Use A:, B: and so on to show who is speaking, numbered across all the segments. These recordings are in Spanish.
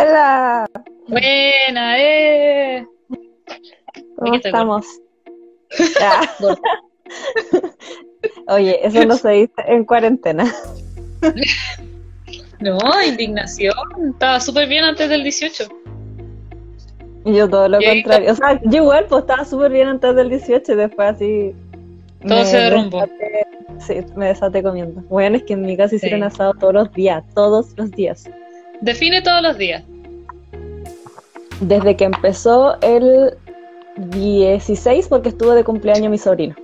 A: Hola.
B: Buena, eh.
A: ¿Cómo estamos? Oye, eso no se dice en cuarentena.
B: No, indignación. Estaba súper bien antes del 18.
A: Yo todo lo contrario. O sea, yo igual, pues estaba súper bien antes del 18 y después así.
B: Todo se derrumbó.
A: sí, me desaté comiendo. Bueno, es que en mi casa hicieron asado todos los días, todos los días.
B: Define todos los días.
A: Desde que empezó el 16, porque estuvo de cumpleaños mi sobrino.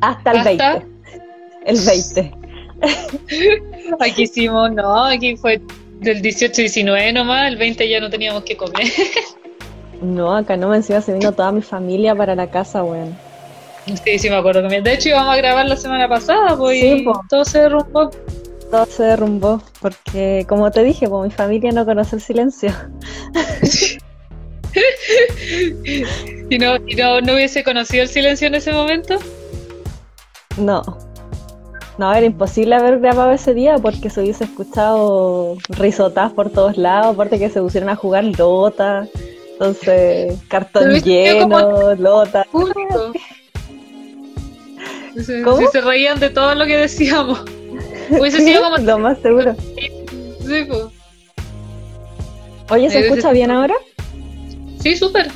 A: Hasta el 20. El 20.
B: aquí hicimos, no, aquí fue del 18 19 nomás, el 20 ya no teníamos que comer.
A: no, acá no me encima se vino toda mi familia para la casa, weón.
B: Sí, sí me acuerdo De hecho íbamos a grabar la semana pasada, pues, y todo se derrumbó.
A: Todo se derrumbó, porque como te dije, pues mi familia no conoce el silencio.
B: ¿Y, no, y no, no hubiese conocido el silencio en ese momento?
A: No. No, era imposible haber grabado ese día porque se hubiese escuchado risotas por todos lados, aparte que se pusieron a jugar lota, entonces cartón lleno, lota.
B: ¿Cómo? Si se reían de todo lo que decíamos. Hubiese sido como...
A: Lo más seguro.
B: Sí, pues.
A: Oye, ¿se escucha bien ahora?
B: Sí, súper.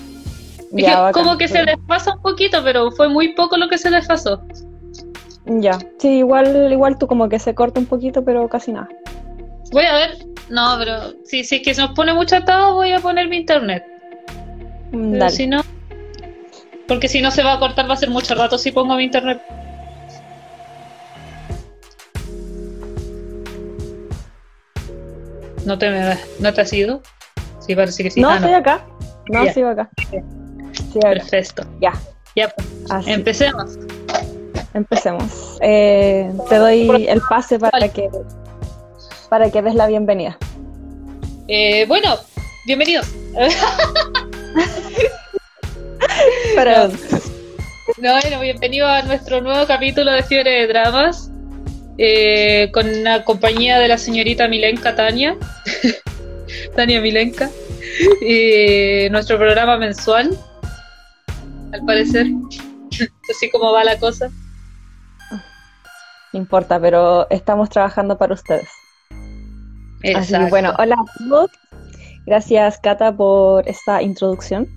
B: como que se desfasa un poquito, pero fue muy poco lo que se desfasó.
A: Ya, sí, igual, igual tú como que se corta un poquito, pero casi nada.
B: Voy a ver, no, pero si, si es que se nos pone mucho atado, voy a poner mi internet. Pero si no, porque si no se va a cortar, va a ser mucho rato si pongo mi internet. ¿No te, ¿No te has ido? Sí, parece que sí.
A: No, ah, estoy acá. No, sigo acá.
B: Perfecto.
A: Ya.
B: Ya, pues. Empecemos.
A: Empecemos. Eh, te doy el pase para que para que des la bienvenida.
B: Eh, bueno, bienvenidos.
A: Perdón.
B: No, bueno, bienvenido a nuestro nuevo capítulo de Fiebre de Dramas. Eh, con la compañía de la señorita Milenka Tania. Tania Milenka. Y nuestro programa mensual, al parecer. Así como va la cosa.
A: No importa, pero estamos trabajando para ustedes. Así bueno, hola a todos. Gracias, Cata, por esta introducción.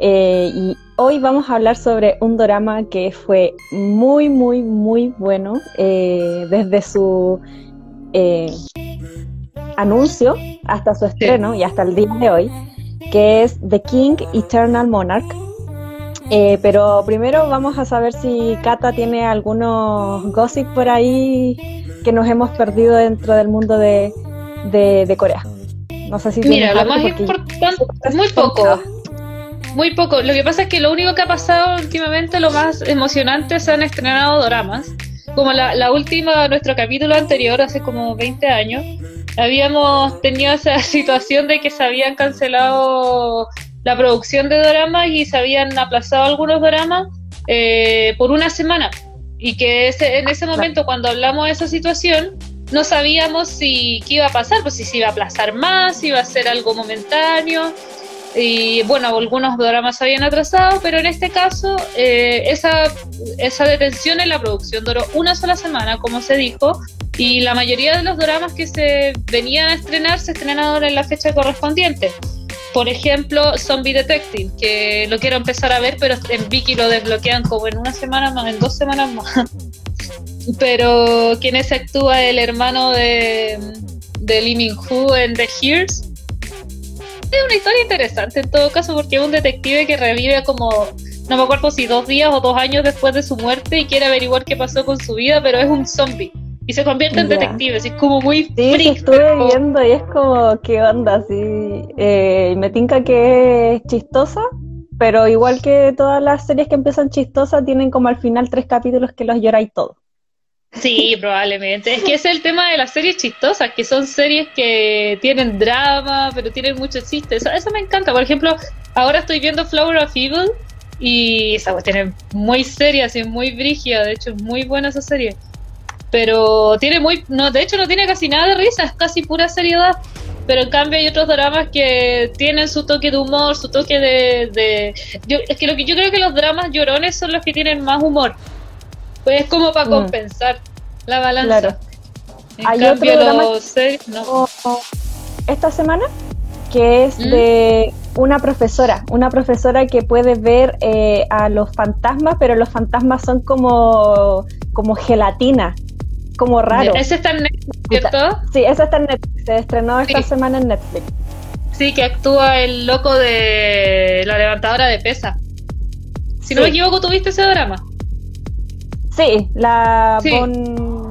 A: Eh, y hoy vamos a hablar sobre un drama que fue muy, muy, muy bueno eh, desde su eh, anuncio hasta su estreno y hasta el día de hoy, que es The King Eternal Monarch. Eh, pero primero vamos a saber si Kata tiene algunos gossip por ahí que nos hemos perdido dentro del mundo de, de, Corea. No sé si
B: Mira, lo más importante, muy poco. Muy poco. Lo que pasa es que lo único que ha pasado últimamente, lo más emocionante, se han estrenado dramas. Como la, la última, nuestro capítulo anterior, hace como 20 años, habíamos tenido esa situación de que se habían cancelado la producción de dramas y se habían aplazado algunos dramas eh, por una semana. Y que ese, en ese momento, cuando hablamos de esa situación, no sabíamos si qué iba a pasar, pues si se iba a aplazar más, si iba a ser algo momentáneo. Y bueno, algunos dramas se habían atrasado, pero en este caso eh, esa, esa detención en la producción duró una sola semana, como se dijo, y la mayoría de los dramas que se venían a estrenar se estrenaron en la fecha correspondiente. Por ejemplo, Zombie Detective, que lo quiero empezar a ver, pero en Viki lo desbloquean como en una semana más, en dos semanas más. pero quien es actúa el hermano de, de Lee Min en The Hears. Es una historia interesante en todo caso, porque es un detective que revive como, no me acuerdo si dos días o dos años después de su muerte y quiere averiguar qué pasó con su vida, pero es un zombie y se convierte en detective, es como muy
A: Sí, estuve viendo y es como, ¿qué onda? Sí, eh, me tinca que es chistosa, pero igual que todas las series que empiezan chistosas, tienen como al final tres capítulos que los lloráis todo.
B: Sí, probablemente. Es que es el tema de las series chistosas, que son series que tienen drama, pero tienen muchos chistes. Eso, me encanta. Por ejemplo, ahora estoy viendo Flower of Evil y esa cuestión es muy seria, y muy brígida. De hecho, es muy buena esa serie pero tiene muy, no, de hecho no tiene casi nada de risa, es casi pura seriedad. pero en cambio hay otros dramas que tienen su toque de humor, su toque de... yo, es que, lo que yo creo que los dramas llorones son los que tienen más humor. Pues es como para mm. compensar la balanza. Claro.
A: hay otro drama no. esta semana que es ¿Mm? de una profesora, una profesora que puede ver eh, a los fantasmas, pero los fantasmas son como, como gelatina, como raro.
B: Ese está en Netflix, ¿cierto?
A: Sí, ese está en Netflix, se estrenó esta semana en Netflix.
B: Sí, que actúa el loco de la levantadora de pesa. Si no me equivoco, ¿tuviste ese drama?
A: Sí, la sí. Bon...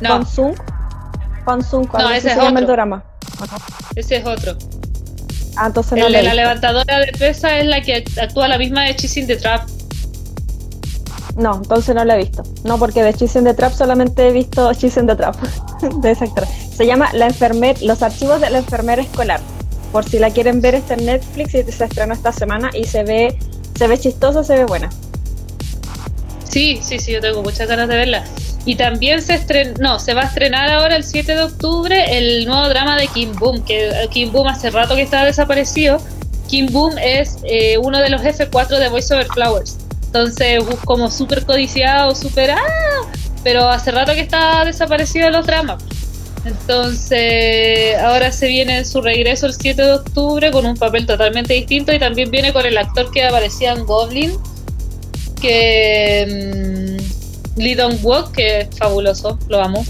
A: No. Bonsung. Bonsung, no, ese se es llama el drama.
B: Ese es otro.
A: Ah, entonces
B: no el de la levantadora de pesa es la que actúa la misma de Chasing the Trap.
A: No, entonces no la he visto. No, porque de Chasing the Trap solamente he visto Chasing the Trap de esa actriz. Se llama La enfermera, Los archivos de la enfermera escolar. Por si la quieren ver está en Netflix y se estrenó esta semana y se ve, se ve chistosa, se ve buena.
B: Sí, sí, sí, yo tengo muchas ganas de verla. Y también se estrenó, no, se va a estrenar ahora el 7 de octubre el nuevo drama de Kim Boom, que eh, Kim Boom hace rato que estaba desaparecido. Kim Boom es eh, uno de los F4 de Voice Over Flowers. Entonces, como súper codiciado, súper... ¡Ah! Pero hace rato que está desaparecido los dramas. Entonces, ahora se viene su regreso el 7 de octubre con un papel totalmente distinto y también viene con el actor que aparecía en Goblin, que mm, Lee Dong Wook, que es fabuloso, lo amo.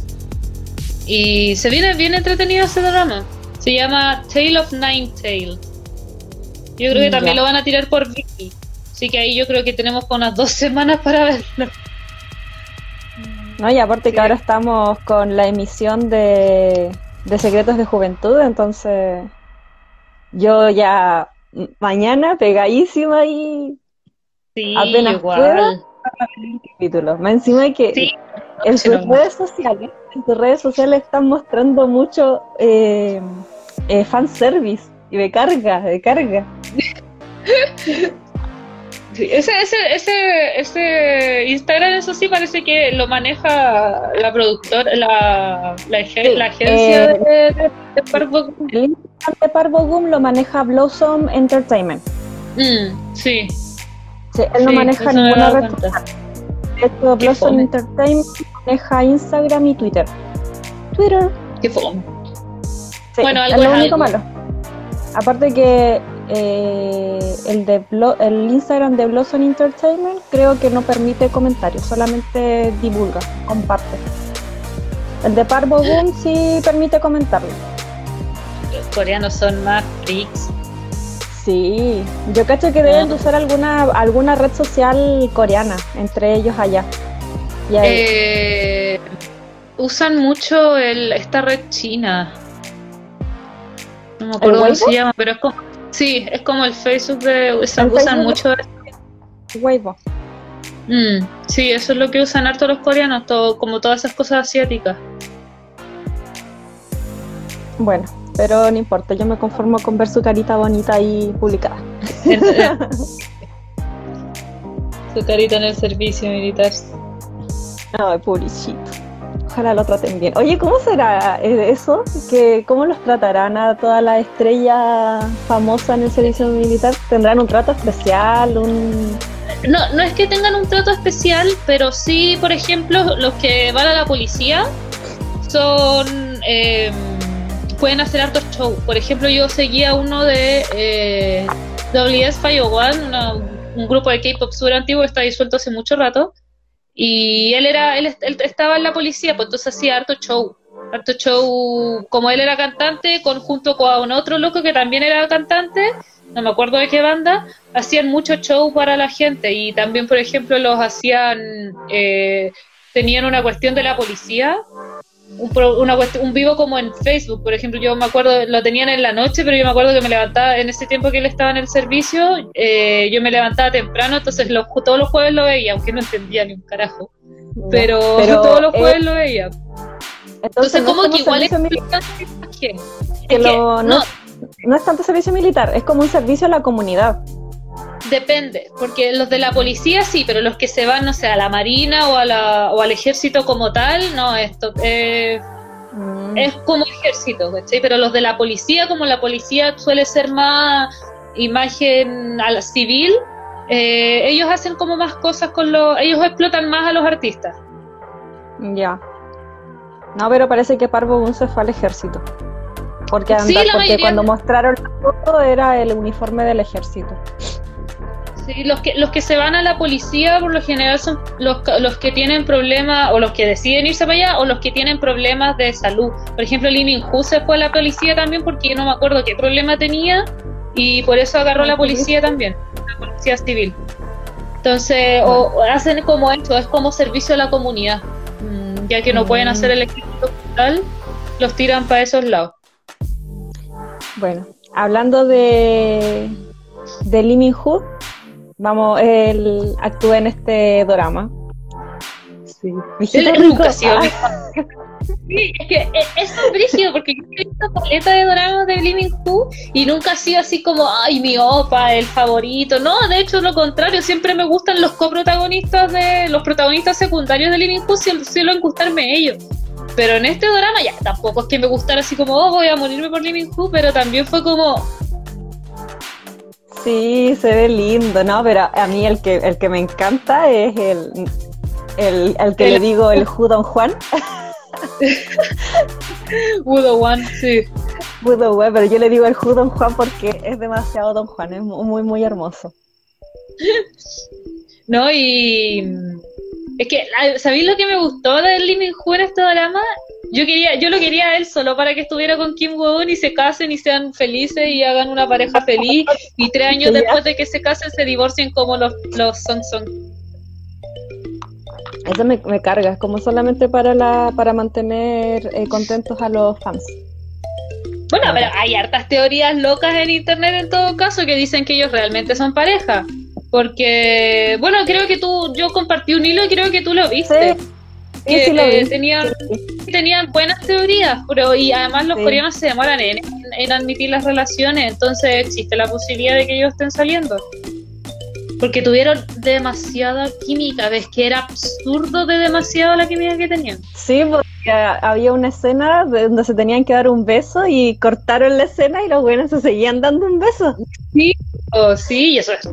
B: Y se viene bien entretenido ese drama. Se llama Tale of Nine Tails. Yo creo que mm, también lo van a tirar por Vicky. Así que ahí yo creo que tenemos unas dos semanas para verlo.
A: No, y aparte que ahora estamos con la emisión de, de Secretos de Juventud, entonces yo ya mañana pegadísima y
B: Sí, apenas igual.
A: capítulo. Más encima que en sus redes sociales, en sus redes sociales están mostrando mucho eh, eh, fanservice y de carga, de carga.
B: ese, ese, ese, ese Instagram, eso sí, parece que lo maneja la productora, la, la, agencia eh, de, de, Parvo
A: El Instagram de Parvo lo maneja Blossom Entertainment.
B: Mm, sí
A: él no maneja ninguna red social. De hecho, Blossom Entertainment maneja Instagram y Twitter. Twitter.
B: Qué fome.
A: bueno, algo es lo único malo. Aparte que eh, el, de el Instagram de Blossom Entertainment creo que no permite comentarios, solamente divulga, comparte. El de Parvo Boom sí permite comentarlo.
B: Los coreanos son más freaks.
A: Sí, yo cacho que deben usar alguna alguna red social coreana, entre ellos allá.
B: Eh, usan mucho el, esta red china. No me acuerdo cómo se llama, pero es como. Sí, es como el Facebook de. Usan, mucho.
A: Weibo.
B: Mm, sí, eso es lo que usan harto los coreanos, todo, como todas esas cosas asiáticas.
A: Bueno, pero no importa, yo me conformo con ver su carita bonita ahí publicada.
B: su carita en el servicio militar.
A: Ay, pobrecito. Ojalá lo traten bien. Oye, ¿cómo será eso? ¿Que, ¿Cómo los tratarán a todas las estrellas famosas en el servicio militar? ¿Tendrán un trato especial? Un...
B: No, no es que tengan un trato especial, pero sí, por ejemplo, los que van a la policía son... Eh, pueden hacer hartos shows. Por ejemplo, yo seguía uno de eh, WS501, un grupo de K-pop súper antiguo que está disuelto hace mucho rato. Y él era, él, estaba en la policía, pues entonces hacía harto show. Harto show, como él era cantante, conjunto con otro loco que también era cantante, no me acuerdo de qué banda, hacían mucho show para la gente. Y también, por ejemplo, los hacían, eh, tenían una cuestión de la policía un, una un vivo como en Facebook, por ejemplo, yo me acuerdo, lo tenían en la noche, pero yo me acuerdo que me levantaba, en ese tiempo que él estaba en el servicio, eh, yo me levantaba temprano, entonces todos los jueves lo veía, aunque no entendía ni un carajo, pero, todos los jueves lo veía. Entonces, como que igual es
A: que, no, no, no es tanto servicio militar, es como un servicio a la comunidad.
B: Depende, porque los de la policía sí, pero los que se van, no sé, a la marina o, a la, o al ejército como tal, no, esto eh, Mm. Es como ejército. Pero los de la policía, como la policía suele ser más imagen a la civil, eh, ellos hacen como más cosas con los... Ellos explotan más a los artistas.
A: Ya. No, pero parece que Parvo se fue al ejército. Porque, porque cuando mostraron la foto era el uniforme del ejército.
B: Sí, los que, los que se van a la policía por lo general son los, los que tienen problemas o los que deciden irse para allá o los que tienen problemas de salud. Por ejemplo, Lee Min se fue a la policía también porque yo no me acuerdo qué problema tenía y por eso agarró a la policía también, la policía civil. Entonces, o, hacen como esto, es como servicio a la comunidad, mm, ya que no pueden hacer el ejército hospital, los tiran para esos lados.
A: Bueno, hablando de, de Lee Min vamos, él actúa en este drama.
B: Sí. educación. Sí, es que eh, es brígido porque yo he visto paleta de dramas de Living Who y nunca ha sido así como, ay, mi opa, el favorito. No, de hecho, lo contrario, siempre me gustan los coprotagonistas de los protagonistas secundarios de Living Who, suelen gustarme ellos. Pero en este drama ya tampoco es que me gustara así como, oh, voy a morirme por Living Who, pero también fue como,
A: Sí, se ve lindo, ¿no? Pero a mí el que, el que me encanta es el, el, que le digo el Judon Juan.
B: Judo Juan, sí.
A: Judo Juan, pero yo le digo el Judon Juan porque es demasiado Don Juan, es muy, muy hermoso.
B: No, y es que, ¿sabéis lo que me gustó del Living Hu en este drama? Yo quería, yo lo quería a él solo para que estuviera con Kim Woo y se casen y sean felices y hagan una pareja feliz y tres años después de que se casen se divorcien como los, los Song Song.
A: Eso me, me carga, es como solamente para la, para mantener eh, contentos a los fans.
B: Bueno, pero hay hartas teorías locas en internet en todo caso que dicen que ellos realmente son pareja. Porque, bueno, creo que tú, yo compartí un hilo y creo que tú lo viste. que tenían, tenían buenas teorías, pero y además los coreanos se demoran en, en, admitir las relaciones, entonces existe la posibilidad de que ellos estén saliendo. Porque tuvieron demasiada química, ves que era absurdo de demasiado la química que tenían.
A: Sí, porque había una escena donde se tenían que dar un beso y cortaron la escena y los buenos se seguían dando un beso.
B: Sí, oh, sí, y eso es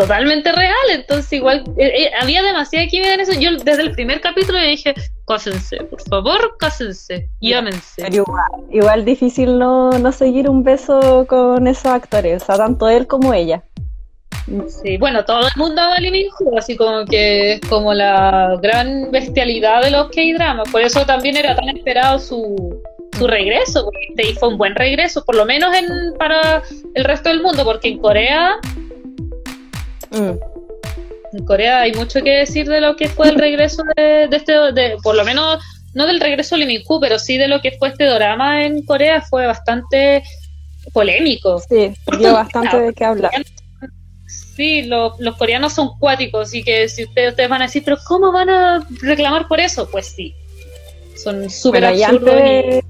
B: totalmente real, entonces igual eh, eh, había demasiada química en eso. Yo desde el primer capítulo dije, cásense, por favor, cásense, llámense.
A: igual, difícil no, no seguir un beso con esos actores, o sea, tanto él como ella.
B: Sí, bueno, todo el mundo ama a Lee así como que es como la gran bestialidad de los K-dramas, por eso también era tan esperado su, su regreso, porque este fue un buen regreso, por lo menos en, para el resto del mundo, porque en Corea Mm. En Corea hay mucho que decir de lo que fue el regreso de, este, de, por lo menos, no del regreso de Lee pero sí de lo que fue este drama en Corea, fue bastante polémico.
A: Sí, dio bastante de qué hablar.
B: Sí, los coreanos son cuáticos y que si ustedes, ustedes van a decir, pero ¿cómo van a reclamar por eso? Pues sí, son súper absurdos.
A: Antes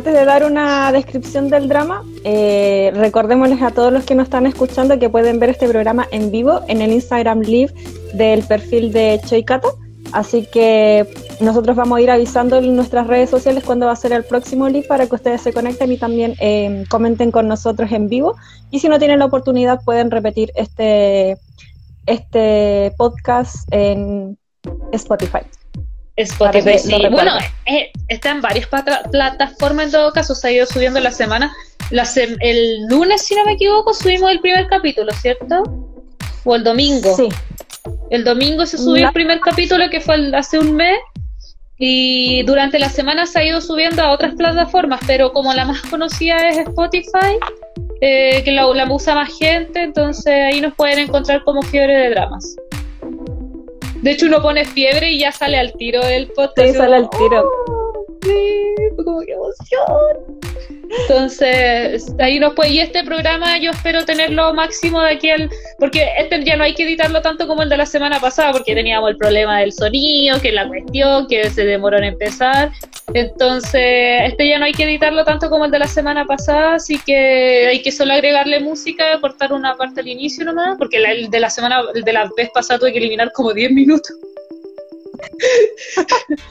A: de dar una descripción del drama, eh, recordémosles a todos los que nos están escuchando que pueden ver este programa en vivo en el Instagram Live del perfil de Choikata. Así que nosotros vamos a ir avisando en nuestras redes sociales cuándo va a ser el próximo live para que ustedes se conecten y también eh, comenten con nosotros en vivo. Y si no tienen la oportunidad, pueden repetir este, este podcast en Spotify.
B: Spotify, sí. Bueno, eh, está en varias plataformas en todo caso, se ha ido subiendo la semana. el lunes, si no me equivoco, subimos el primer capítulo, ¿cierto? O el domingo.
A: Sí.
B: El domingo se subió el primer capítulo que fue hace un mes y durante la semana se ha ido subiendo a otras plataformas, pero como la más conocida es Spotify, eh, que la, la usa más gente, entonces ahí nos pueden encontrar como Fiebre de Dramas. De hecho, uno pone fiebre y ya sale al tiro el podcast.
A: Sí, sale al tiro.
B: Sí, como que emoción. Entonces, ahí nos puede. Y este programa yo espero tenerlo máximo de aquí al. Porque este ya no hay que editarlo tanto como el de la semana pasada, porque teníamos el problema del sonido, que la cuestión, que se demoró en empezar. Entonces, este ya no hay que editarlo tanto como el de la semana pasada, así que hay que solo agregarle música, cortar una parte al inicio nomás, porque el de la semana, el de la vez pasada tuve que eliminar como 10 minutos.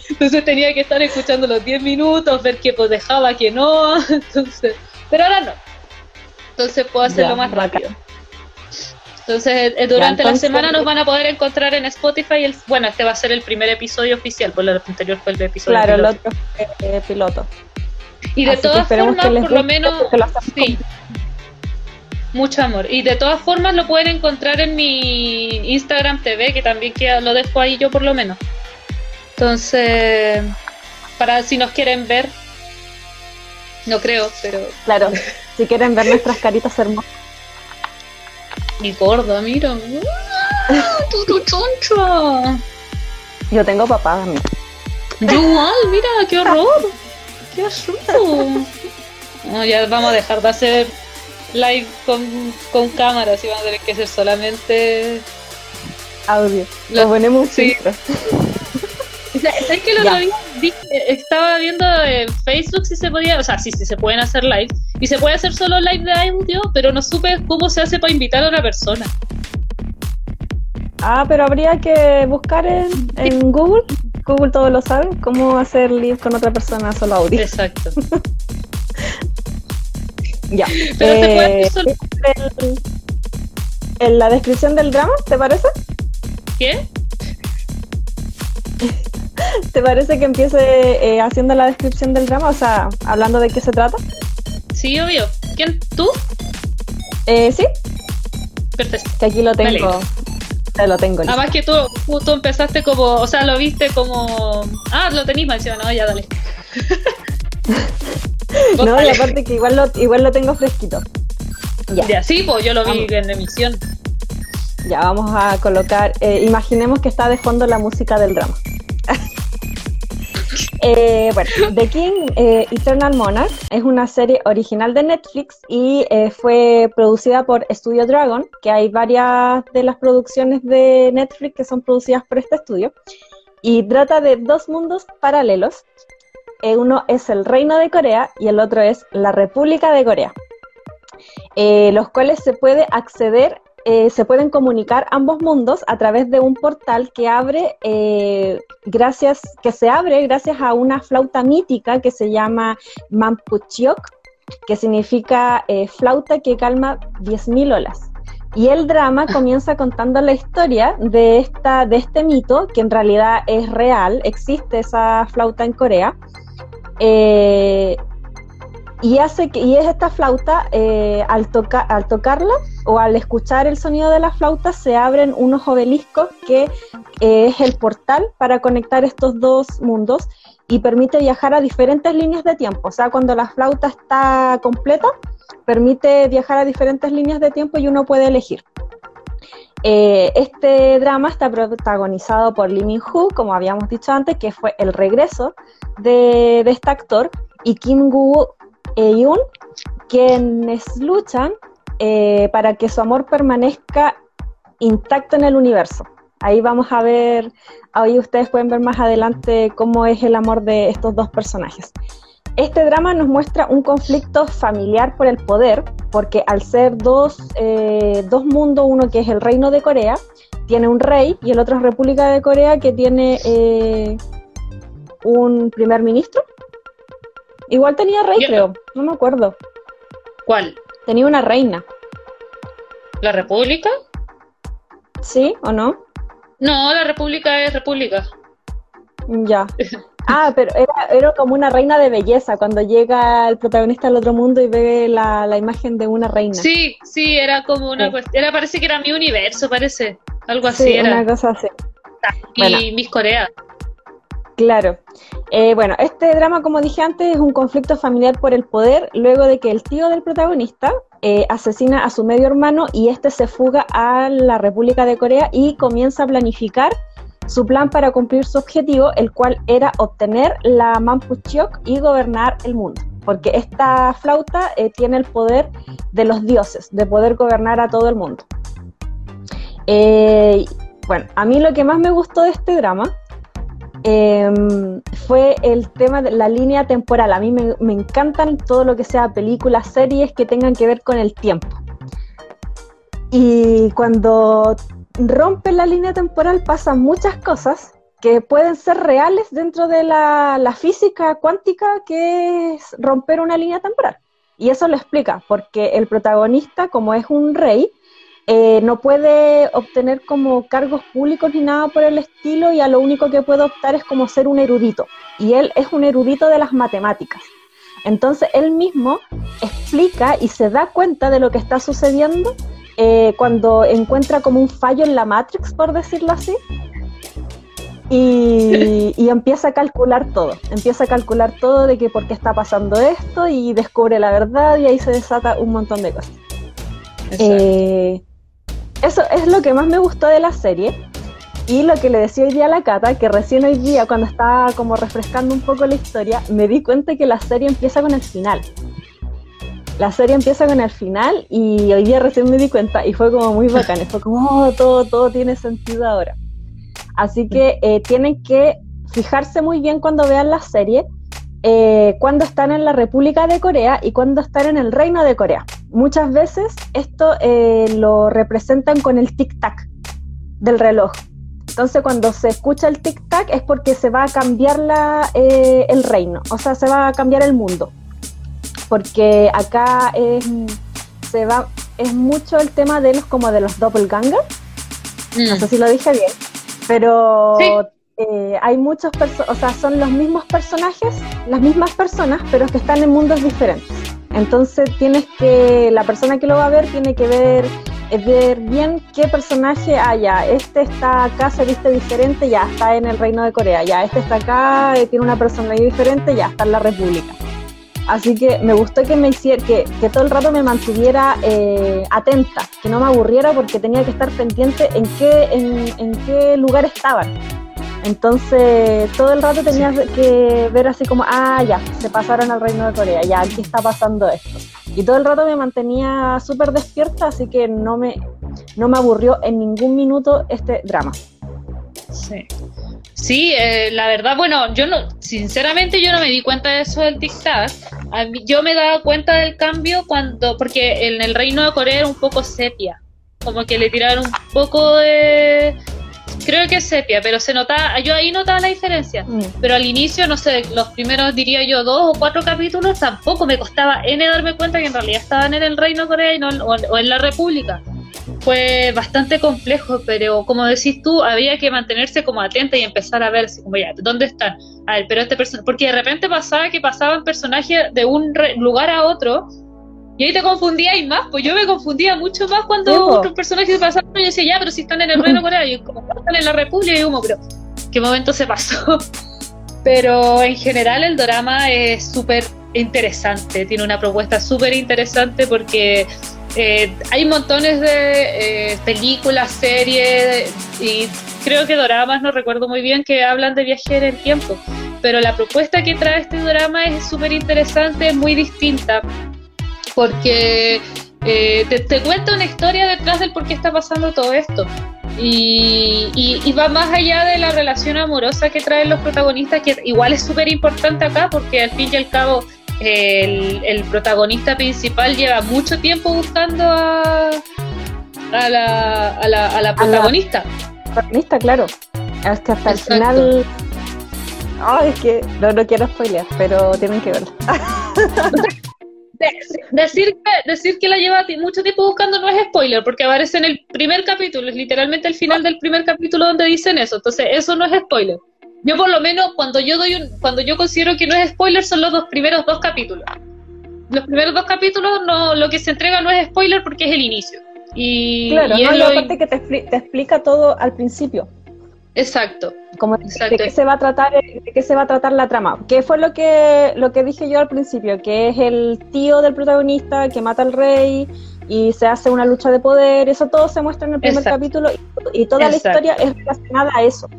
B: Entonces tenía que estar escuchando los 10 minutos, ver qué pues dejaba, qué no. Entonces, pero ahora no. Entonces puedo hacerlo más rápido. Entonces, eh, durante la semana nos van a poder encontrar en Spotify. El, bueno, este va a ser el primer episodio oficial, por lo anterior fue el episodio
A: Claro, el otro fue piloto.
B: Y de todas formas, por lo menos, sí, mucho amor. Y de todas formas lo pueden encontrar en mi Instagram TV, que también queda, lo dejo ahí yo por lo menos. Entonces, para si nos quieren ver, no creo, pero...
A: Claro, si quieren ver nuestras caritas hermosas.
B: Mi gorda, mira. ¡Tu choncha!
A: Yo tengo papá, mí.
B: Yo igual, mira, qué horror. Qué asunto. No, ya vamos a dejar de hacer live con, con cámaras y vamos a tener que hacer solamente
A: audio. Lo, ponemos sí.
B: ¿Sabes que lo estaba viendo en Facebook si se podía, o sea, sí, sí se pueden hacer live y se puede hacer solo live de audio, pero no supe cómo se hace para invitar a una persona.
A: Ah, pero habría que buscar en, en Google, Google todo lo sabe, cómo hacer live con otra persona solo audio.
B: Exacto.
A: ya. Pero se puede hacer eh, solo... en la descripción del drama, ¿te parece?
B: ¿Qué?
A: ¿Te parece que empiece eh, haciendo la descripción del drama? O sea, hablando de qué se trata.
B: Sí, obvio. ¿Quién? ¿Tú?
A: Eh, sí.
B: Perfecto.
A: Que aquí lo tengo. Te lo tengo.
B: Además que tú, tú, empezaste como, o sea, lo viste como... Ah, lo tenéis más no, ya dale.
A: no, y aparte que igual lo, igual lo tengo fresquito.
B: Ya. ya sí, pues yo lo vi en emisión.
A: Ya, vamos a colocar, eh, imaginemos que está de fondo la música del drama. Eh, bueno, The King eh, Eternal Monarch es una serie original de Netflix y eh, fue producida por Studio Dragon, que hay varias de las producciones de Netflix que son producidas por este estudio. Y trata de dos mundos paralelos. uno es el Reino de Corea y el otro es la República de Corea. los cuales se puede acceder eh, se pueden comunicar ambos mundos a través de un portal que abre eh, gracias, que se abre gracias a una flauta mítica que se llama Mampuchiok, que significa eh, flauta que calma 10.000 olas. Y el drama comienza contando la historia de, esta, de este mito, que en realidad es real, existe esa flauta en Corea, y hace que, y es esta flauta, eh, al, al tocarla o al escuchar el sonido de la flauta, se abren unos obeliscos que eh, es el portal para conectar estos dos mundos y permite viajar a diferentes líneas de tiempo. O sea, cuando la flauta está completa, permite viajar a diferentes líneas de tiempo y uno puede elegir. Eh, este drama está protagonizado por Lee Min-ho, como habíamos dicho antes, que fue el regreso de, de este actor, y Kim Woo Eyun, quienes luchan eh, para que su amor permanezca intacto en el universo. Ahí vamos a ver, ahí ustedes pueden ver más adelante cómo es el amor de estos dos personajes. Este drama nos muestra un conflicto familiar por el poder, porque al ser dos, eh, dos mundos, uno que es el reino de Corea, tiene un rey, y el otro es República de Corea, que tiene eh, un primer ministro, Igual tenía rey, creo. No me acuerdo.
B: ¿Cuál?
A: Tenía una reina.
B: ¿La República?
A: ¿Sí o no?
B: No, la República es República.
A: Ya. Ah, pero era, como una reina de belleza cuando llega el protagonista al otro mundo y ve la, imagen de una reina.
B: Sí, sí, era como una cuestión. Era, parece que era mi universo, parece. Algo así era.
A: Una cosa así.
B: Y Miss Corea.
A: Claro. Eh, bueno, este drama, como dije antes, es un conflicto familiar por el poder luego de que el tío del protagonista eh, asesina a su medio hermano y este se fuga a la República de Corea y comienza a planificar su plan para cumplir su objetivo, el cual era obtener la Mampuchiok y gobernar el mundo. Porque esta flauta eh, tiene el poder de los dioses, de poder gobernar a todo el mundo. bueno, a mí lo que más me gustó de este drama Em, fue el tema de la línea temporal. A mí me, me, encantan todo lo que sea películas, series que tengan que ver con el tiempo. Y cuando rompe la línea temporal pasan muchas cosas que pueden ser reales dentro de la, la, física cuántica que es romper una línea temporal. Y eso lo explica, porque el protagonista, como es un rey, eh, no puede obtener como cargos públicos ni nada por el estilo y a lo único que puede optar es como ser un erudito. Y él es un erudito de las matemáticas. Entonces él mismo explica y se da cuenta de lo que está sucediendo eh, cuando encuentra como un fallo en la Matrix, por decirlo así, y, empieza a calcular todo, empieza a calcular todo de que por qué está pasando esto y descubre la verdad y ahí se desata un montón de cosas. Eh, eso es lo que más me gustó de la serie y lo que le decía hoy día a la Cata, que recién hoy día cuando estaba como refrescando un poco la historia, me di cuenta que la serie empieza con el final. La serie empieza con el final y hoy día recién me di cuenta y fue como muy bacán, fue como oh, todo, todo tiene sentido ahora. Así que eh, tienen que fijarse muy bien cuando vean la serie, eh, cuando están en la República de Corea y cuando están en el Reino de Corea. Muchas veces esto eh, lo representan con el tic-tac del reloj. Entonces cuando se escucha el tic-tac es porque se va a cambiar la, el reino, o sea, se va a cambiar el mundo. Porque acá se va, es mucho el tema de los como de los doppelganger. No sé mm. si lo dije bien pero eh, hay muchos, o sea, son los mismos personajes, las mismas personas, pero que están en mundos diferentes. Entonces tienes que, la persona que lo va a ver tiene que ver, ver bien qué personaje haya. Ah, este está acá, se viste diferente, ya está en el Reino de Corea. Ya este está acá, eh, tiene una personalidad diferente, ya está en la República. Así que me gustó que me hiciera, que, que todo el rato me mantuviera eh, atenta, que no me aburriera porque tenía que estar pendiente en qué, en, qué lugar estaban. Entonces, todo el rato tenía que ver así como, ah, ya, se pasaron al Reino de Corea, ya, aquí está pasando esto. Y todo el rato me mantenía súper despierta, así que no me, no me aburrió en ningún minuto este drama.
B: Sí. Sí, eh, la verdad, bueno, yo no, sinceramente yo no me di cuenta de eso del tic-tac. Yo me daba cuenta del cambio cuando, porque en el reino de Corea era un poco sepia, como que le tiraron un poco de, creo que sepia, pero se notaba, yo ahí notaba la diferencia. Mm. Pero al inicio, no sé, los primeros diría yo dos o cuatro capítulos, tampoco me costaba N darme cuenta que en realidad estaban en el reino de Corea y no, o en la República fue bastante complejo, pero como decís tú, había que mantenerse como atenta y empezar a ver, como ya, ¿dónde están? A ver, pero este personaje, porque de repente pasaba que pasaban personajes de un lugar a otro y ahí te confundía y más, pues yo me confundía mucho más cuando otros personajes pasaban y yo decía, ya, pero si están en el Reino Corea, y como están en la República, y como, pero ¿qué momento se pasó? pero en general el drama es súper interesante, tiene una propuesta súper interesante porque eh, hay montones de eh, películas, series y creo que doramas, no recuerdo muy bien, que hablan de viaje en el tiempo. Pero la propuesta que trae este drama es súper interesante, es muy distinta, porque eh, te, cuenta una historia detrás del por qué está pasando todo esto. Y, y va más allá de la relación amorosa que traen los protagonistas, que igual es súper importante acá, porque al fin y al cabo el, protagonista principal lleva mucho tiempo buscando a, a, la, a, la, a la protagonista.
A: protagonista, claro. Hasta, hasta el final. Ay, es que no, no quiero spoilear, pero tienen que verlo.
B: decir, que, decir que la lleva mucho tiempo buscando no es spoiler, porque aparece en el primer capítulo, es literalmente el final del primer capítulo donde dicen eso. Entonces, eso no es spoiler. Yo por lo menos cuando yo doy un, cuando yo considero que no es spoiler son los dos primeros dos capítulos. Los primeros dos capítulos no, lo que se entrega no es spoiler porque es el inicio. Y,
A: claro, no es la parte que te, te, explica todo al principio.
B: Exacto.
A: Como de qué se va a tratar, de qué se va a tratar la trama. ¿Qué fue lo que, lo que dije yo al principio, que es el tío del protagonista que mata al rey y se hace una lucha de poder, eso todo se muestra en el primer capítulo y, toda la historia es relacionada a eso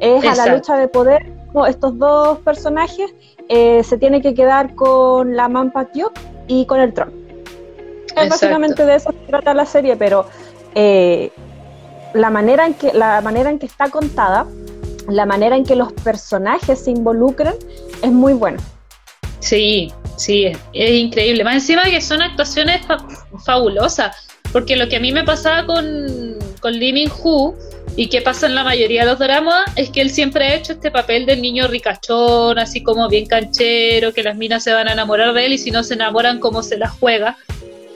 A: es a la lucha de poder. Estos dos personajes eh, se tienen que quedar con la Mampa y con el Tron. Básicamente de eso se trata la serie, pero eh, la, manera en que, la manera en que está contada, la manera en que los personajes se involucran, es muy buena.
B: Sí, sí, es, increíble. Más encima que son actuaciones fabulosas, porque lo que a mí me pasaba con, con Lee Min Y qué pasa en la mayoría de los dramas es que él siempre ha hecho este papel del niño ricachón, así como bien canchero, que las minas se van a enamorar de él y si no se enamoran, cómo se las juega.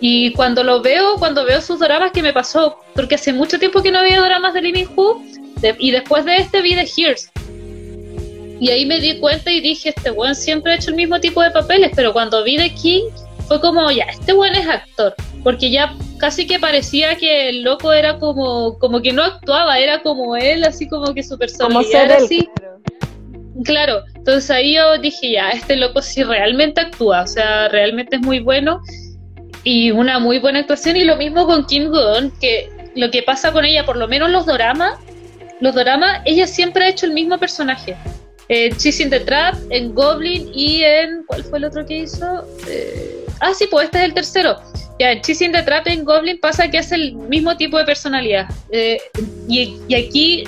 B: Y cuando lo veo, cuando veo sus dramas, que me pasó, porque hace mucho tiempo que no había dramas de Living Who, y después de este vi The Hears. Y ahí me di cuenta y dije, este buen siempre ha hecho el mismo tipo de papeles, pero cuando vi The King, fue como, ya, este buen es actor, porque ya casi que parecía que el loco era como, como que no actuaba, era como él, así como que su personalidad era así. Claro. entonces ahí yo dije, ya, este loco sí realmente actúa, o sea, realmente es muy bueno y una muy buena actuación y lo mismo con Kim Gun, que lo que pasa con ella, por lo menos los doramas, los doramas, ella siempre ha hecho el mismo personaje. En Chasing the Trap, en Goblin y en... ¿Cuál fue el otro que hizo? Eh, ah, sí, pues este es el tercero. Ya, en Chasing the Trap, en Goblin pasa que hace el mismo tipo de personalidad. Eh, y, aquí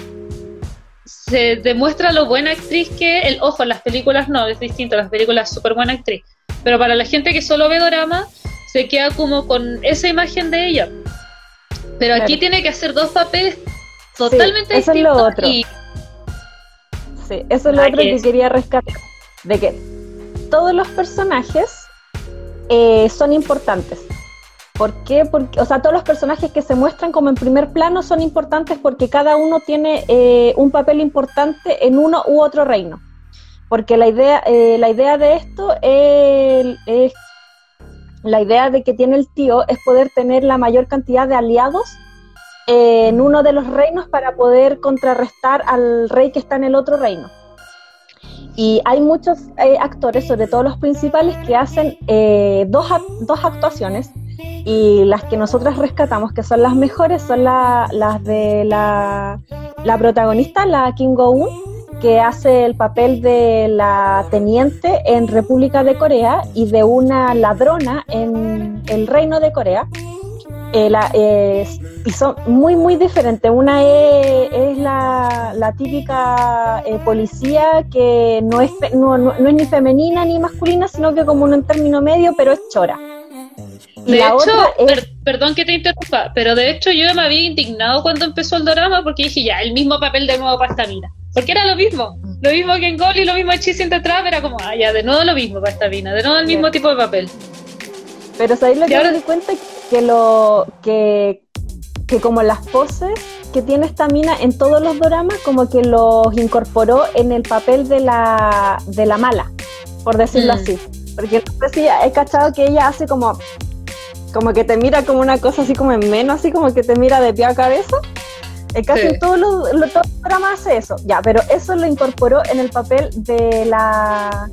B: se demuestra lo buena actriz que... El, ojo, en las películas no, es distinto, las películas súper buena actriz. Pero para la gente que solo ve drama se queda como con esa imagen de ella. Pero aquí tiene que hacer dos papeles totalmente
A: eso distintos. Es lo otro. Sí, eso es lo otro que quería rescatar. De que todos los personajes eh, son importantes. ¿Por qué? Porque, o sea, todos los personajes que se muestran como en primer plano son importantes porque cada uno tiene eh, un papel importante en uno u otro reino. Porque la idea, eh, la idea de esto es, es la idea de que tiene el tío es poder tener la mayor cantidad de aliados en uno de los reinos para poder contrarrestar al rey que está en el otro reino. Y hay muchos eh, actores, sobre todo los principales, que hacen eh, dos, dos, actuaciones y las que nosotros rescatamos, que son las mejores, son las de la, la protagonista, la Kim Go-un, que hace el papel de la teniente en República de Corea y de una ladrona en el Reino de Corea. Eh, y son muy, muy diferentes. Una es, la, típica eh, policía que no es, no, no, es ni femenina ni masculina, sino que como un término medio, pero es chora.
B: de hecho, perdón que te interrumpa, pero de hecho yo me había indignado cuando empezó el drama porque dije ya, el mismo papel de nuevo para esta mina. Porque era lo mismo. Lo mismo que en Gol y lo mismo en Chasing Trap era como, ah, ya, de nuevo lo mismo para esta mina, de nuevo el mismo tipo de papel.
A: Pero ¿sabéis lo que me di cuenta? Que lo que, que como las poses que tiene esta mina en todos los dramas, como que los incorporó en el papel de la, de la mala, por decirlo mm. así. Porque no sé si he cachado que ella hace como, como que te mira como una cosa así como en menos, así como que te mira de pie a cabeza. En casi todos los, dramas hace eso, ya, pero eso lo incorporó en el papel de la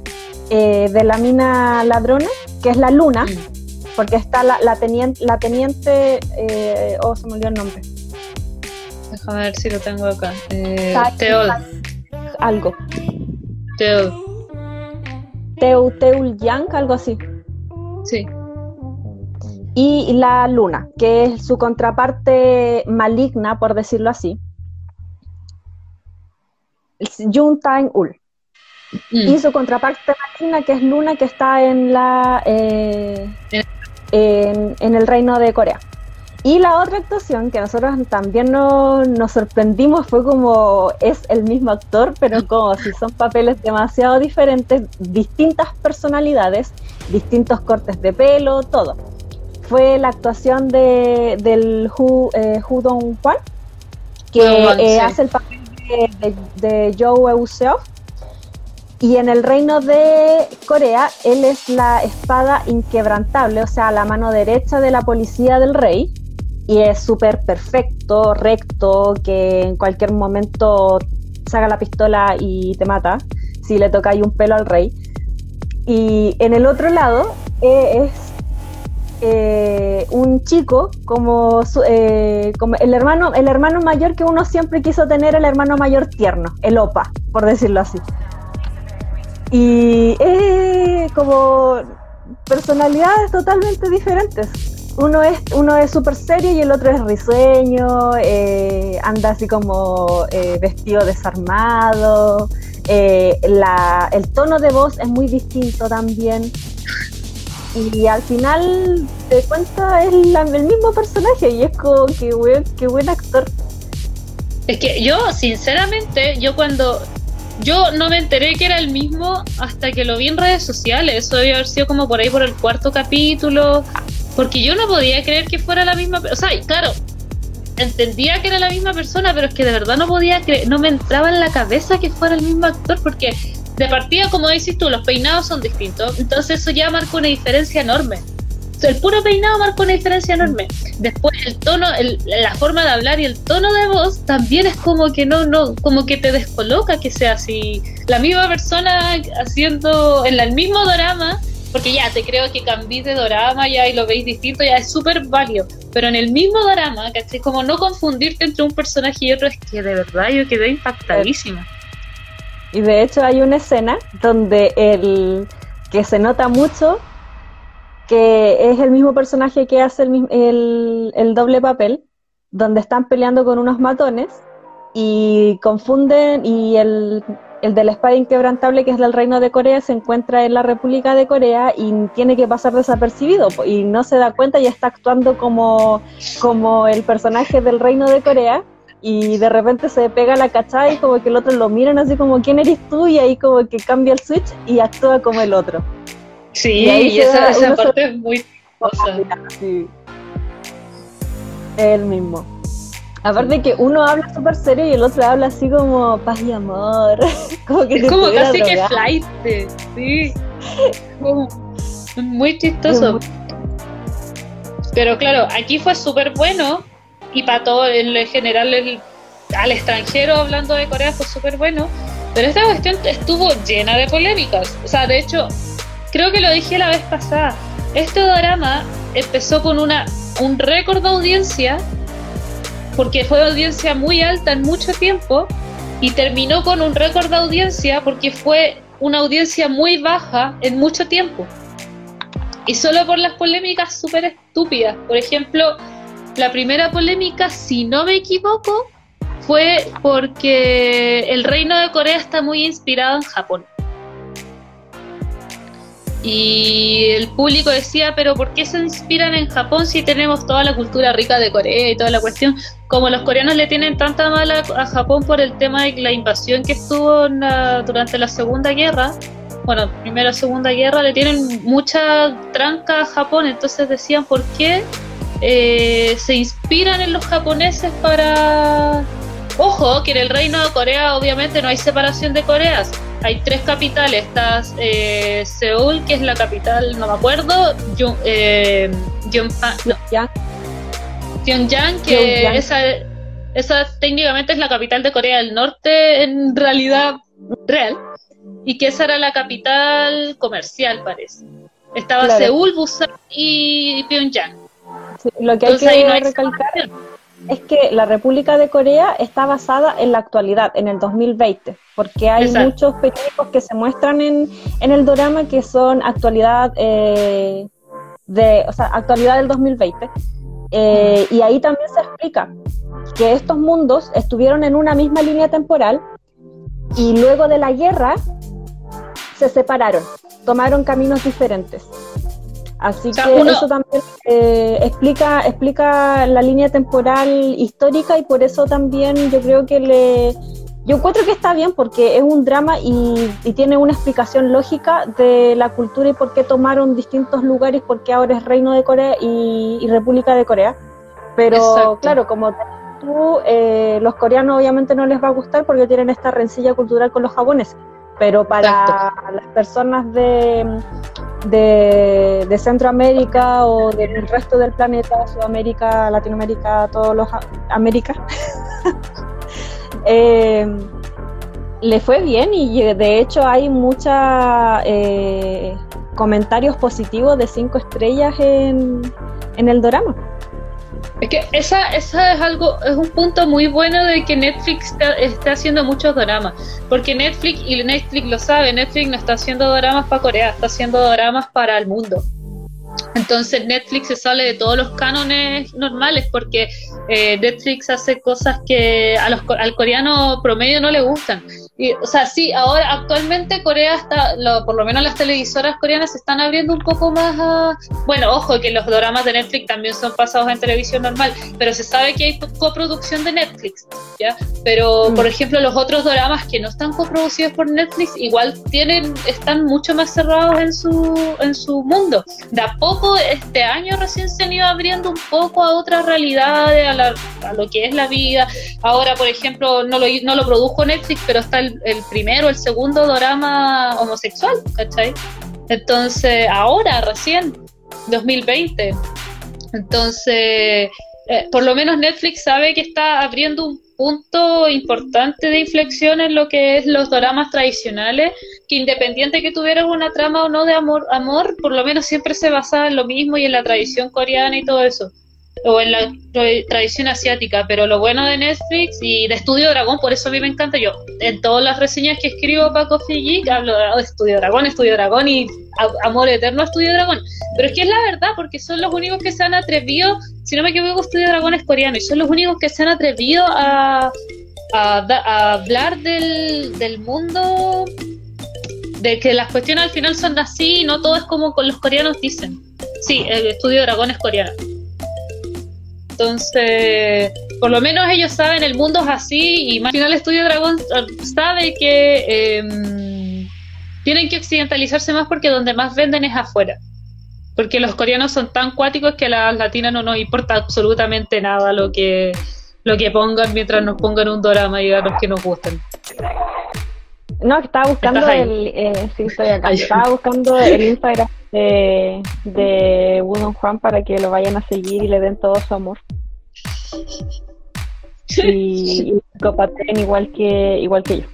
A: eh, de la mina ladrona, que es la luna, mm. porque está la, la teniente, la teniente eh, oh, se me olvidó el nombre.
B: Déjame ver si lo tengo acá. Eh, Teol.
A: Algo.
B: Teol.
A: Teu, Teul Yang, algo así.
B: Sí
A: y la luna, que es su contraparte maligna, por decirlo así, Ul. Mm. Y su contraparte maligna, que es Luna, que está en, la, eh, en, el reino de Corea. Y la otra actuación que nosotros también nos sorprendimos fue como es el mismo actor, pero como si son papeles demasiado diferentes, distintas personalidades, distintos cortes de pelo, todo fue la actuación de, del Hu, eh, Dong Hwan, que eh, hace el papel de, de, Joe Euseo. Y en el reino de Corea, él es la espada inquebrantable, o sea, la mano derecha de la policía del rey. Y es súper perfecto, recto, que en cualquier momento saca la pistola y te mata si le toca ahí un pelo al rey. Y en el otro lado eh, es eh, un chico como, eh, como, el, hermano, el hermano mayor que uno siempre quiso tener, el hermano mayor tierno, el OPA, por decirlo así. Y es como personalidades totalmente diferentes. Uno es uno es súper serio y el otro es risueño, eh, anda así como vestido desarmado. el tono de voz es muy distinto también y al final te cuenta es el mismo personaje y es como que buen, qué buen actor.
B: Es que yo, sinceramente, yo cuando yo no me enteré que era el mismo hasta que lo vi en redes sociales. Eso debe haber sido como por ahí por el cuarto capítulo. Porque yo no podía creer que fuera la misma. O sea, claro, entendía que era la misma persona, pero es que de verdad no podía creer, no me entraba en la cabeza que fuera el mismo actor, porque de partida, como dices tú, los peinados son distintos. Entonces eso ya marca una diferencia enorme el puro peinado marca una diferencia enorme. Después el tono, la forma de hablar y el tono de voz también es como que no, no, como que te descoloca que sea así. La misma persona haciendo en el mismo drama, porque ya te creo que cambié de drama ya y lo veis distinto, ya es súper válido. Pero en el mismo drama, ¿cachai? Como no confundirte entre un personaje y otro, es que de verdad yo quedé impactadísima.
A: Y de hecho hay una escena donde el que se nota mucho que es el mismo personaje que hace el, el, doble papel, donde están peleando con unos matones y confunden y el, el de la espada inquebrantable, que es del Reino de Corea, se encuentra en la República de Corea y tiene que pasar desapercibido y no se da cuenta y está actuando como, como el personaje del Reino de Corea y de repente se pega la cachada y como que el otro lo miran así como ¿quién eres tú? y ahí como que cambia el switch y actúa como el otro.
B: Sí, y, esa, esa parte es muy
A: Sí. El mismo. Aparte que uno habla súper serio y el otro habla así como paz y amor.
B: como que es como casi que flight, sí. muy chistoso. Pero claro, aquí fue súper bueno y para todo en general al extranjero hablando de Corea fue súper bueno. Pero esta cuestión estuvo llena de polémicas. O sea, de hecho, creo que lo dije la vez pasada. Este drama empezó con una, un récord de audiencia, porque fue audiencia muy alta en mucho tiempo, y terminó con un récord de audiencia porque fue una audiencia muy baja en mucho tiempo. Y solo por las polémicas súper estúpidas. Por ejemplo, la primera polémica, si no me equivoco, fue porque el reino de Corea está muy inspirado en Japón. Y el público decía, pero ¿por qué se inspiran en Japón si tenemos toda la cultura rica de Corea y toda la cuestión? Como los coreanos le tienen tanta mala a Japón por el tema de la invasión que estuvo durante la Segunda Guerra, bueno, Primera Segunda Guerra, le tienen mucha tranca a Japón, entonces decían, ¿por qué eh, se inspiran en los japoneses para... Ojo, que en el reino de Corea obviamente no hay separación de Coreas hay tres capitales. Está eh, Seúl, que es la capital, no me acuerdo. eh, Pyongyang, que Esa, esa técnicamente es la capital de Corea del Norte en realidad real. Y que esa era la capital comercial, parece. Estaba Seúl, Busan y Pyongyang.
A: Lo que hay que recalcar es que la República de Corea está basada en la actualidad, en el 2020, porque hay muchos periódicos que se muestran en, en el drama que son actualidad eh, de, o sea, actualidad del 2020. Eh, y ahí también se explica que estos mundos estuvieron en una misma línea temporal y luego de la guerra se separaron, tomaron caminos diferentes. Así que eso también eh, explica, explica la línea temporal histórica y por eso también yo creo que le... Yo encuentro que está bien porque es un drama y, tiene una explicación lógica de la cultura y por qué tomaron distintos lugares, porque ahora es Reino de Corea y, República de Corea. Pero claro, como tú, eh, los coreanos obviamente no les va a gustar porque tienen esta rencilla cultural con los japoneses pero para las personas de, de, Centroamérica o del resto del planeta, Sudamérica, Latinoamérica, todos los Américas, eh, le fue bien y de hecho hay muchos eh, comentarios positivos de cinco estrellas en, en el drama.
B: Es que esa, esa es algo, es un punto muy bueno de que Netflix está, haciendo muchos dramas. Porque Netflix, y Netflix lo sabe, Netflix no está haciendo dramas para Corea, está haciendo dramas para el mundo. Entonces Netflix se sale de todos los cánones normales porque eh, Netflix hace cosas que a los, al coreano promedio no le gustan. O sea, sí, ahora actualmente Corea está, por lo menos las televisoras coreanas se están abriendo un poco más a... Bueno, ojo, que los dramas de Netflix también son pasados en televisión normal, pero se sabe que hay coproducción de Netflix, ¿ya? Pero, mm. por ejemplo, los otros dramas que no están coproducidos por Netflix igual tienen, están mucho más cerrados en su, en su mundo. De a poco, este año recién se han ido abriendo un poco a otras realidades, a, a lo que es la vida. Ahora, por ejemplo, no lo, no lo produjo Netflix, pero está el el, primero, el segundo drama homosexual, ¿cachai? Entonces, ahora, recién, 2020. Entonces, eh, por lo menos Netflix sabe que está abriendo un punto importante de inflexión en lo que es los dramas tradicionales, que independiente que tuvieran una trama o no de amor, amor, por lo menos siempre se basaba en lo mismo y en la tradición coreana y todo eso o en la tradición asiática, pero lo bueno de Netflix y de Estudio Dragón, por eso a mí me encanta, yo en todas las reseñas que escribo para Coffee Geek hablo de Estudio Dragón, Estudio Dragón y Amor Eterno Estudio Dragón, pero es que es la verdad, porque son los únicos que se han atrevido, si no me equivoco, Estudio Dragón es coreano, y son los únicos que se han atrevido a, a, hablar del, del mundo, de que las cuestiones al final son así, no todo es como los coreanos dicen. Sí, el Estudio Dragón es coreano. Entonces, por lo menos ellos saben, el mundo es así y más al final Estudio Dragón eh, sabe que em, tienen que occidentalizarse más porque donde más venden es afuera. Porque los coreanos son tan cuáticos que a las latinas no nos importa absolutamente nada lo que, lo que pongan mientras nos pongan un drama y a los que nos gusten.
A: No, estaba buscando el, eh, sí, estoy acá. Estaba buscando el Instagram de, de Juan para que lo vayan a seguir y le den todo su amor. Y, y copaten igual que igual que yo.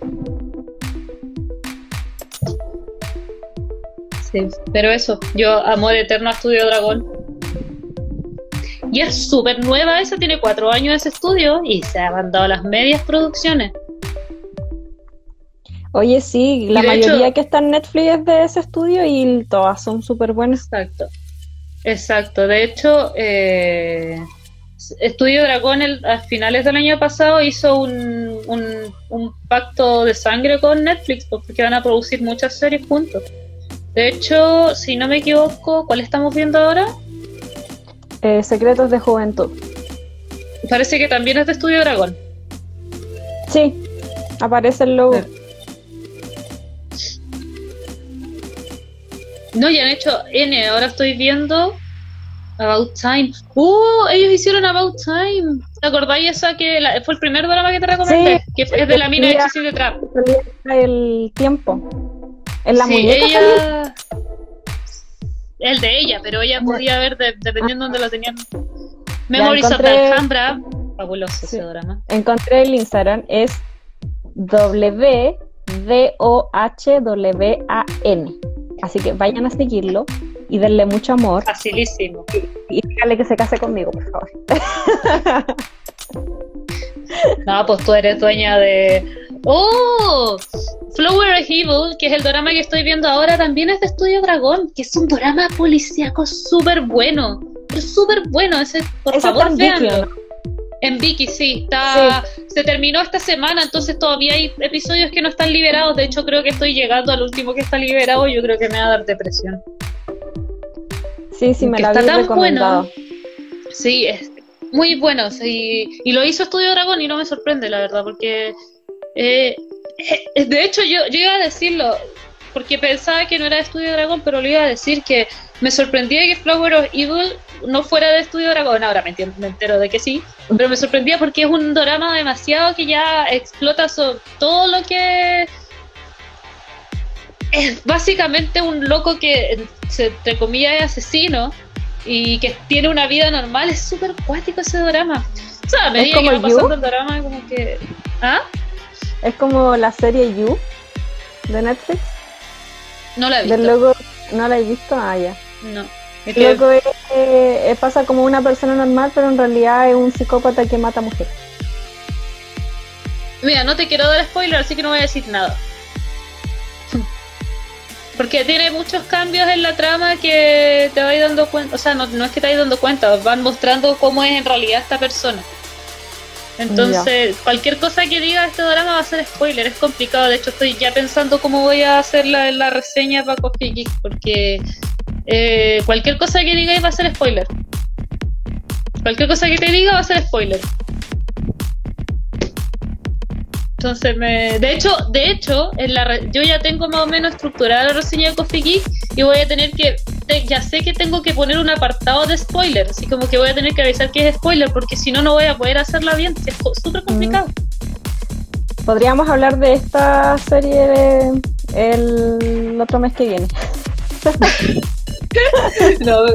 B: Sí, pero eso, yo amor eterno a Estudio Dragón. Y es súper nueva esa, tiene cuatro años ese estudio y se ha mandado las medias producciones.
A: Oye, sí, la mayoría que está en Netflix es de ese estudio y todas son súper buenas.
B: Exacto. Exacto. De hecho, eh, Estudio Dragón a finales del año pasado hizo un, un, pacto de sangre con Netflix pues, porque van a producir muchas series juntos. De hecho, si no me equivoco, ¿cuál estamos viendo ahora?
A: Eh, Secretos de Juventud.
B: Parece que también es de Estudio Dragón.
A: Sí, aparece el logo.
B: No, ya han hecho N, ahora estoy viendo About Time. ¡Uh! Ellos hicieron About Time. ¿Te acordáis esa que fue el primer drama que te recomendé? que es de la mina de de Trap.
A: El tiempo. En la
B: sí, ella... El de ella, pero ella podía ver dependiendo de dónde lo tenían. Memories of the Alhambra. Fabuloso ese drama.
A: Encontré el Instagram, es W D O H W A N. Así que vayan a seguirlo y denle mucho amor.
B: Facilísimo.
A: Y, díganle que se case conmigo, por favor.
B: no, pues tú eres dueña de. ¡Oh! Flower of Evil, que es el drama que estoy viendo ahora, también es de Estudio Dragón, que es un drama policíaco súper bueno. Súper bueno, ese, por favor, véanlo. En Vicky, sí, está, se terminó esta semana, entonces todavía hay episodios que no están liberados. De hecho, creo que estoy llegando al último que está liberado. Yo creo que me va a dar depresión.
A: Sí, sí, me la está tan bueno.
B: Sí, es muy bueno. y lo hizo Estudio Dragón y no me sorprende, la verdad, porque eh, eh, de hecho yo, yo iba a decirlo, porque pensaba que no era de Estudio Dragón, pero lo iba a decir que me sorprendía que Flower of Evil no fuera de Estudio Dragón, ahora me, entero de que sí, pero me sorprendía porque es un drama demasiado que ya explota todo lo que es básicamente un loco que, entre comillas, es asesino y que tiene una vida normal. Es súper cuático ese drama. O sea, a medida que va pasando el drama, como que. ¿Ah?
A: Es como la serie You de Netflix.
B: No la he visto.
A: Del ¿No la he visto? Ah, ya.
B: No.
A: Es que... Eh, pasa como una persona normal, pero en realidad es un psicópata que mata mujeres.
B: Mira, no te quiero dar spoiler, así que no voy a decir nada. Porque tiene muchos cambios en la trama que te vais dando cuenta, o sea, no, no es que te vais dando cuenta, van mostrando cómo es en realidad esta persona. Entonces, cualquier cosa que diga este drama va a ser spoiler, es complicado. De hecho, estoy ya pensando cómo voy a hacer la, la reseña para Coffee Geek, porque eh, cualquier cosa que diga va a ser spoiler. Cualquier cosa que te diga va a ser spoiler. Entonces me. De hecho, de hecho, en la yo ya tengo más o menos estructurada la reseña de Coffee Geek y voy a tener que. ya sé que tengo que poner un apartado de spoiler. Así como que voy a tener que avisar que es spoiler, porque si no, no voy a poder hacerla bien. Es súper complicado.
A: Podríamos hablar de esta serie el otro mes que viene.
B: no,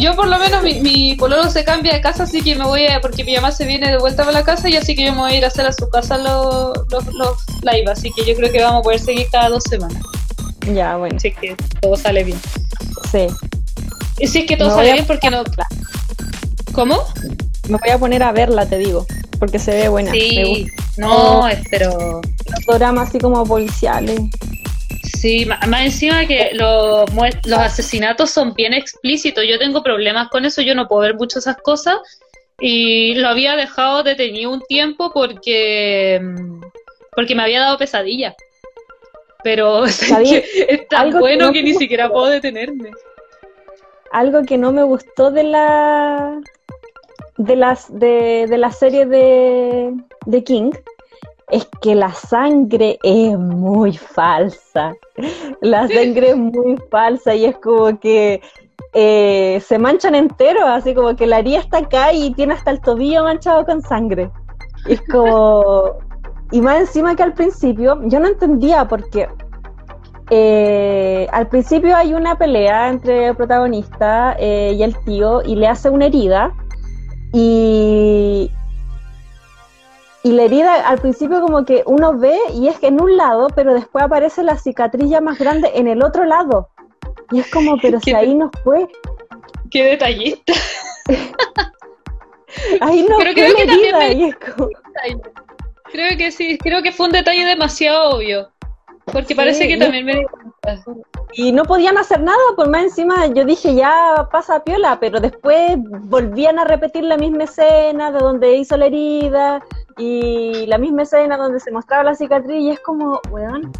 B: yo por lo menos mi, mi pololo se cambia de casa, así que me voy a, porque mi mamá se viene de vuelta para la casa y así que yo me voy a ir a hacer a su casa los, los, los live, así que yo creo que vamos a poder seguir cada dos semanas.
A: Ya, bueno.
B: Así que todo sale bien.
A: Sí.
B: Y si es que todo sale bien porque no... ¿Cómo?
A: Me voy a poner a verla, te digo, porque se ve buena.
B: Sí, no, pero...
A: Los programas así como policiales.
B: Sí, más encima que los, los asesinatos son bien explícitos. Yo tengo problemas con eso, yo no puedo ver mucho esas cosas. Y lo había dejado detenido un tiempo porque, porque me había dado pesadilla. Pero es, tan bueno que, ni siquiera puedo detenerme.
A: Algo que no me gustó de la de las de, de la serie de, de King es que la sangre es muy falsa. La sangre es muy falsa y es como que eh, se manchan entero, así como que la haría está acá y tiene hasta el tobillo manchado con sangre. es como. Y más encima que al principio, yo no entendía porque eh, al principio hay una pelea entre el protagonista eh, y el tío y le hace una herida. Y, y la herida al principio como que uno ve y es que en un lado, pero después aparece la cicatriz ya más grande en el otro lado. Y es como, pero si ahí no fue.
B: Qué detallista.
A: ahí no fue creo que herida,
B: Creo que sí, creo que fue un detalle demasiado obvio. Porque parece que también me
A: Y no podían hacer nada, por más encima yo dije ya pasa piola, pero después volvían a repetir la misma escena de donde hizo la herida y la misma escena donde se mostraba la cicatriz y es como, weón,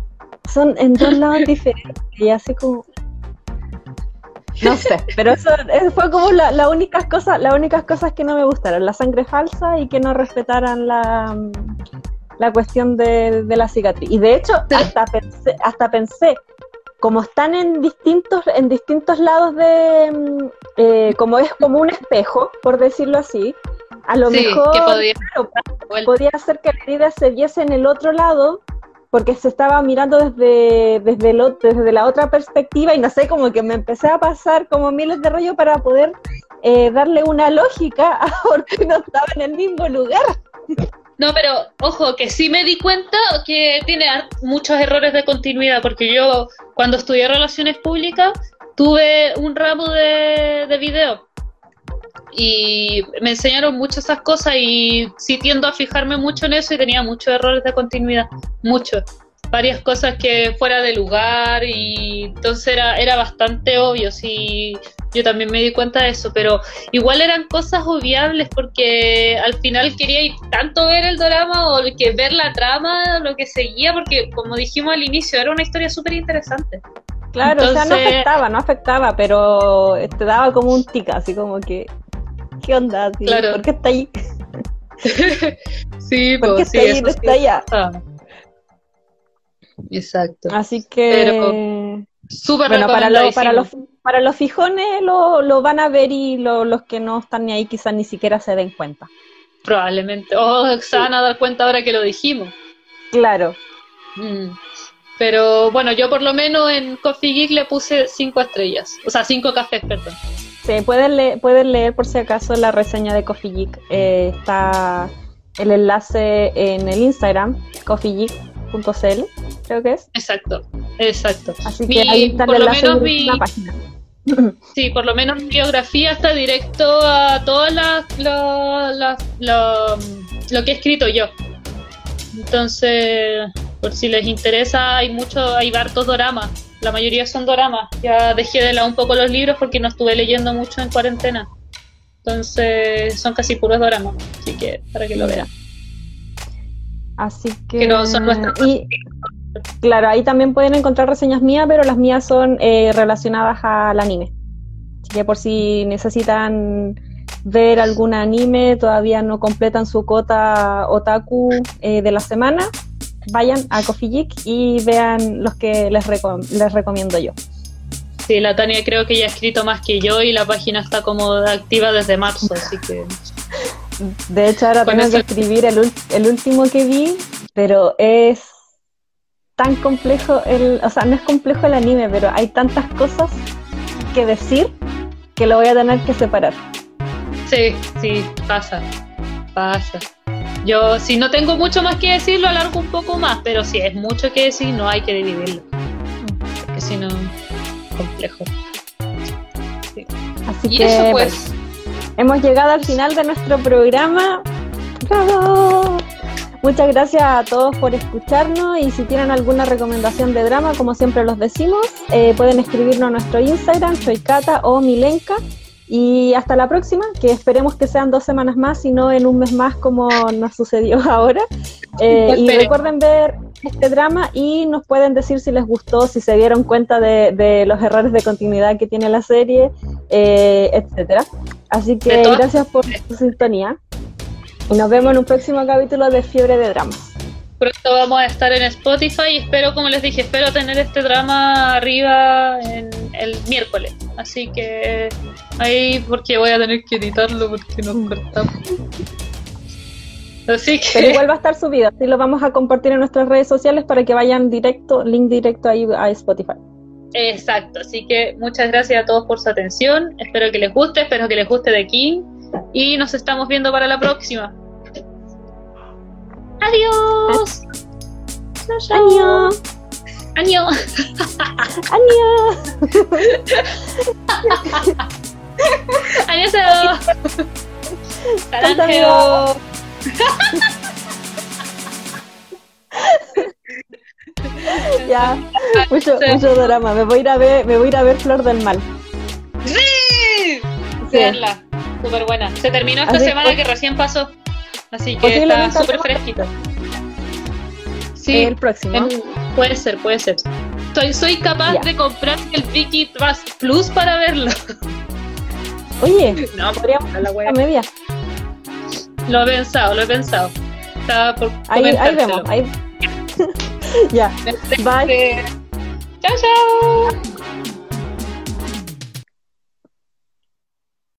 A: son en dos lados diferentes y así como... No sé, pero eso, fue como la, la únicas cosas, las únicas cosas que no me gustaron, la sangre falsa y que no respetaran la, la cuestión de, la cicatriz. Y de hecho, hasta pensé, hasta pensé, como están en distintos, en distintos lados de, mm, eh, como es como un espejo, por decirlo así, a lo mejor podía, podía hacer que la herida se viese en el otro lado, porque se estaba mirando desde, desde, desde la otra perspectiva y no sé, como que me empecé a pasar como miles de rollo para poder eh, darle una lógica a por qué no estaba en el mismo lugar.
B: No, pero ojo, que sí me di cuenta que tiene muchos errores de continuidad, porque yo cuando estudié relaciones públicas tuve un ramo de, de video. Y me enseñaron mucho esas cosas y sí tiendo a fijarme mucho en eso y tenía muchos errores de continuidad, muchos varias cosas que fuera de lugar y entonces era, era bastante obvio, sí, yo también me di cuenta de eso, pero igual eran cosas obviables porque al final quería ir tanto ver el drama o que ver la trama, lo que seguía, porque como dijimos al inicio, era una historia súper interesante.
A: Claro, o sea, no afectaba, no afectaba, pero te daba como un tic, así como que, ¿qué onda? Claro. ¿Por qué está ahí?
B: sí,
A: ¿Por qué
B: pues, está
A: ahí no está allá?
B: Exacto.
A: Así que.
B: súper
A: bueno, para, para, los, para los fijones lo, lo van a ver y los que no están ni ahí quizás ni siquiera se den cuenta.
B: Probablemente. O se van a dar cuenta ahora que lo dijimos.
A: Claro.
B: Mm. Pero bueno, yo por lo menos en Coffee Geek le puse cinco estrellas. O sea, cinco cafés, perdón.
A: Sí, pueden, leer, pueden leer por si acaso la reseña de Coffee Geek. Eh, está el enlace en el Instagram, Coffee Geek .cl, creo que es.
B: Exacto, exacto.
A: Así que ahí está por lo menos mi, la página.
B: Sí, por lo menos mi biografía está directo a todas las lo, lo, que he escrito yo. Entonces, por si les interesa, hay mucho, hay hartos doramas. La mayoría son doramas. Ya dejé de lado un poco los libros porque no estuve leyendo mucho en cuarentena. Entonces son casi puros doramas, así que para que lo vean.
A: Así que... no son y, claro, ahí también pueden encontrar reseñas mías, pero las mías son eh, relacionadas al anime. Así que por si necesitan ver algún anime, todavía no completan su cota otaku eh, de la semana, vayan a Coffee y vean los que les, les recomiendo yo.
B: Sí, la Tania creo que ya ha escrito más que yo y la página está como activa desde marzo, así que...
A: De hecho, ahora tengo que escribir el, el último que vi, pero es tan complejo, el, o sea, no es complejo el anime, pero hay tantas cosas que decir que lo voy a tener que separar.
B: Sí, sí, pasa, pasa. Yo, si no tengo mucho más que decir, lo alargo un poco más, pero si es mucho que decir, no hay que dividirlo. Porque si no, complejo.
A: Así que, pues. Hemos llegado al final de nuestro programa. ¡Bravo! Muchas gracias a todos por escucharnos y si tienen alguna recomendación de drama, como siempre los decimos, eh, pueden escribirnos a nuestro Instagram, soy Cata o Milenka y hasta la próxima, que esperemos que sean dos semanas más y no en un mes más como nos sucedió ahora. Eh, y recuerden ver este drama y nos pueden decir si les gustó, si se dieron cuenta de, los errores de continuidad que tiene la serie, eh, etcétera. Así que gracias por su sintonía. Y nos vemos en un próximo capítulo de Fiebre de Dramas.
B: Pronto vamos a estar en Spotify y espero, como les dije, espero tener este drama arriba en el miércoles. Así que ahí, porque voy a tener que editarlo porque nos cortamos. Así que...
A: Pero igual va a estar subido, así lo vamos a compartir en nuestras redes sociales para que vayan directo, link directo ahí a Spotify.
B: Exacto, así que muchas gracias a todos por su atención, espero que les guste, espero que les guste de aquí y nos estamos viendo para la próxima. Adiós.
A: Año.
B: Año.
A: Año.
B: Año. Año.
A: ya, mucho, mucho drama. Me voy a ir a ver, me voy a ir a ver Flor del Mal.
B: Sí, verla, súper buena. Se terminó esta semana que recién pasó. Así que está súper fresquito.
A: Sí, el próximo.
B: puede ser, puede ser. Soy, soy capaz de comprar el Vicky Plus para verlo.
A: Oye, no, podríamos a la wea media.
B: Lo he pensado, lo he pensado. Estaba por
A: ahí, ahí vemos, ahí. ya. Bye.
B: Chao, chao.